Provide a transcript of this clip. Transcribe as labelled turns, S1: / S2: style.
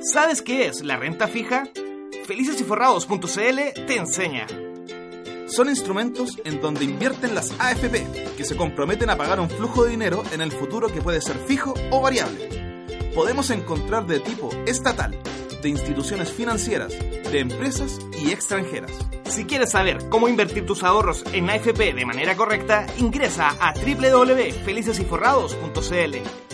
S1: ¿Sabes qué es la renta fija? Felicesyforrados.cl te enseña.
S2: Son instrumentos en donde invierten las AFP, que se comprometen a pagar un flujo de dinero en el futuro que puede ser fijo o variable. Podemos encontrar de tipo estatal, de instituciones financieras, de empresas y extranjeras.
S1: Si quieres saber cómo invertir tus ahorros en AFP de manera correcta, ingresa a www.felicesyforrados.cl